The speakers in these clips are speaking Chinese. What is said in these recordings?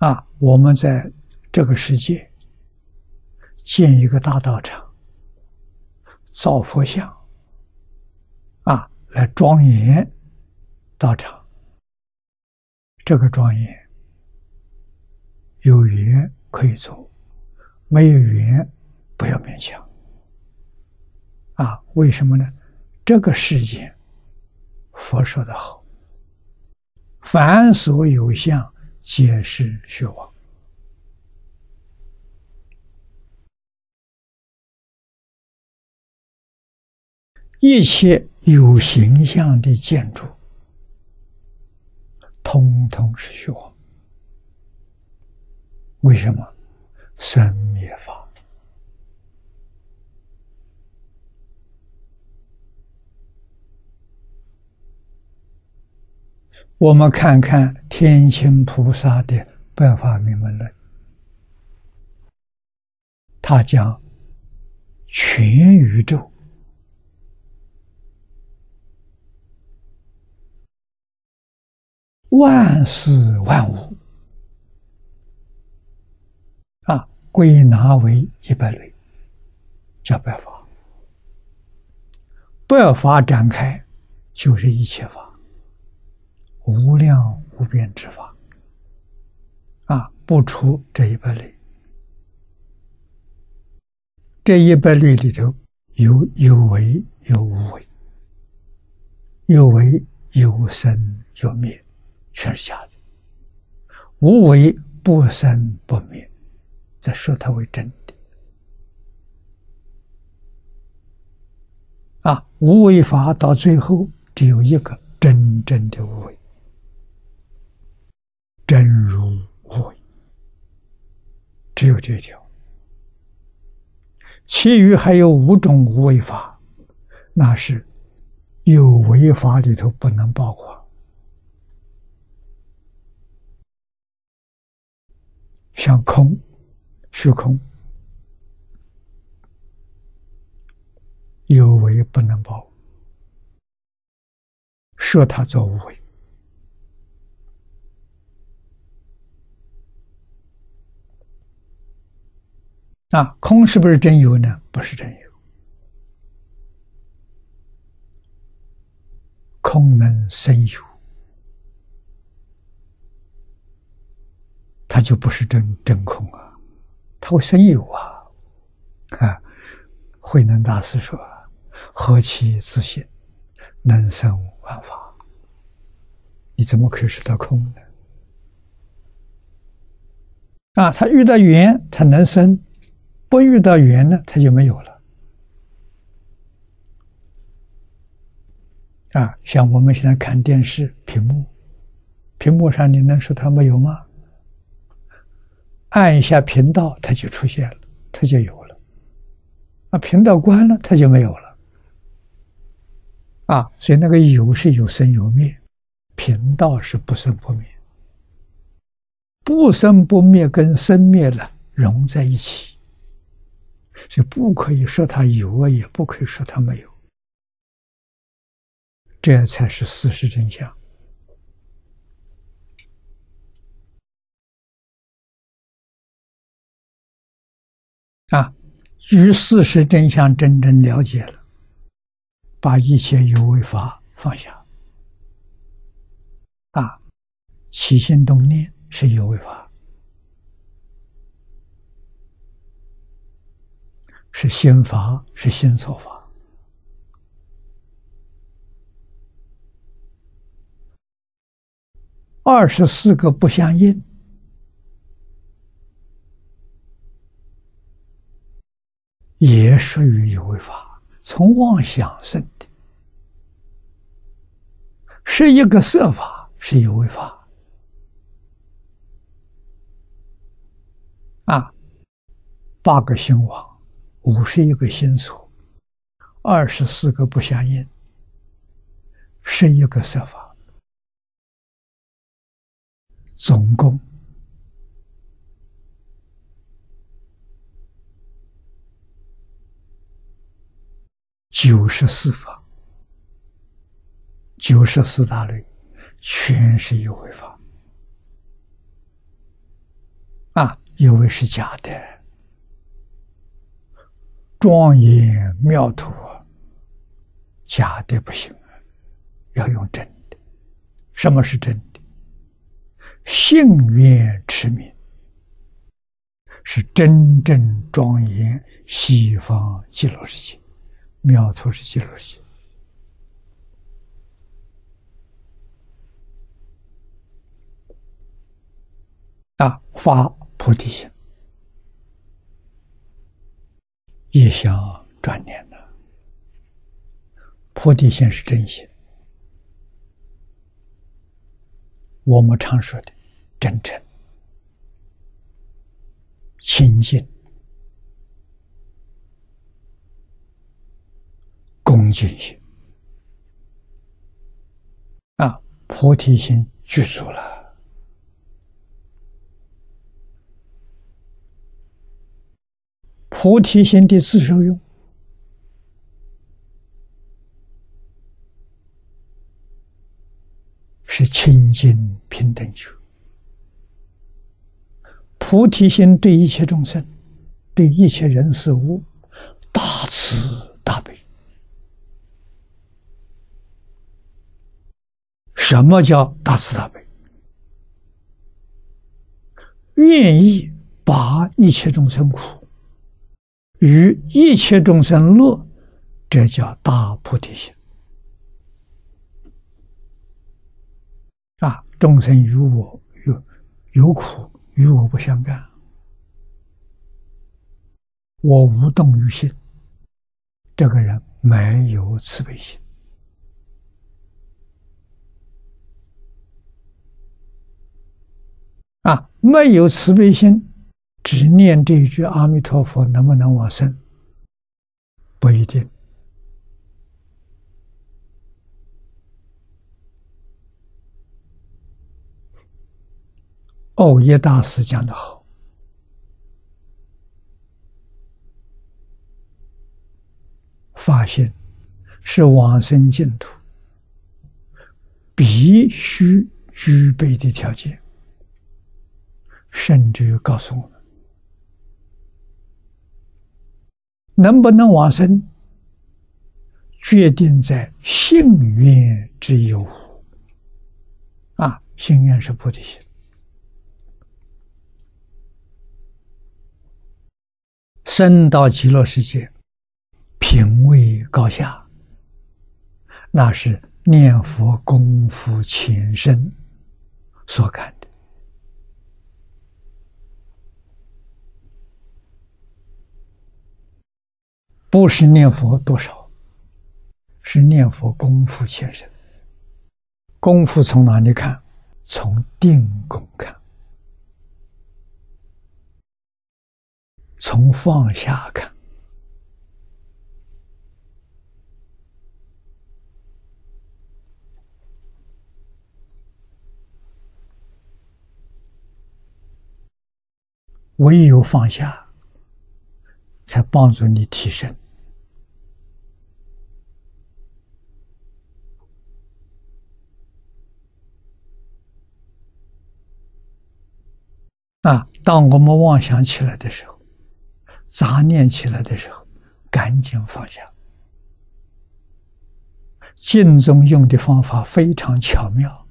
啊，我们在这个世界建一个大道场，造佛像，啊，来庄严道场。这个庄严有缘可以做，没有缘不要勉强。啊，为什么呢？这个世界，佛说的好。凡所有相，皆是虚妄。一切有形象的建筑，通通是虚妄。为什么？三灭法。我们看看天亲菩萨的《白法明门论》，他讲全宇宙万事万物啊，归纳为一百类，叫白法。白法展开就是一切法。无量无边之法，啊，不出这一百类。这一百类里头有有为有无为，有为有生有灭，全是假的；无为不生不灭，再说它为真的。啊，无为法到最后只有一个真正的无为。真如，只有这条，其余还有五种无为法，那是有为法里头不能包括，像空、虚空，有为不能包，设它做无为。啊，空是不是真有呢？不是真有，空能生有，它就不是真真空啊，它会生有啊。啊，慧能大师说：“何其自信，能生万法。”你怎么可以说它空呢？啊，他遇到缘，他能生。不遇到缘呢，它就没有了。啊，像我们现在看电视屏幕，屏幕上你能说它没有吗？按一下频道，它就出现了，它就有了。啊，频道关了，它就没有了。啊，所以那个有是有生有灭，频道是不生不灭，不生不灭跟生灭了融在一起。就不可以说它有啊，也不可以说它没有，这才是事实真相啊！据事实真相真正了解了，把一切有为法放下啊，起心动念是有为法。是心法，是心所法。二十四个不相应，也属于有为法，从妄想生的。是一个色法，是有为法。啊，八个心王。五十一个心所，二十四个不相应，十一个设法，总共九十四法，九十四大类，全是有为法。以为是假的，庄严妙土，假的不行，要用真的。什么是真的？幸愿持名，是真正庄严西方极乐世界，妙土是极乐世界。啊，发菩提心，一想转念了。菩提心是真心，我们常说的真诚、清净、恭敬心。啊，菩提心具足了。菩提心的自受用是清净平等觉。菩提心对一切众生、对一切人事物大慈大悲。什么叫大慈大悲？愿意把一切众生苦。与一切众生乐，这叫大菩提心。啊，众生与我有有苦，与我不相干，我无动于心。这个人没有慈悲心。啊，没有慈悲心。只念这一句阿弥陀佛，能不能往生？不一定。哦，叶大师讲的好，发现是往生净土必须具备的条件，甚至于告诉我们。能不能往生，决定在幸运之有。啊，信愿是菩提心，生到极乐世界，品位高下，那是念佛功夫前身所感。不是念佛多少，是念佛功夫先生。功夫从哪里看？从定功看，从放下看。唯有放下。才帮助你提升啊！当我们妄想起来的时候，杂念起来的时候，赶紧放下。净宗用的方法非常巧妙，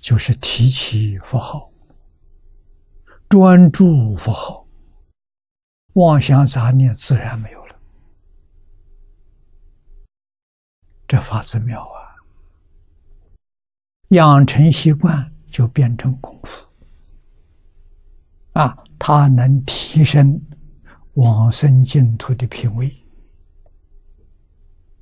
就是提起佛号，专注佛号。妄想杂念自然没有了，这法子妙啊！养成习惯就变成功夫啊，它能提升往生净土的品位。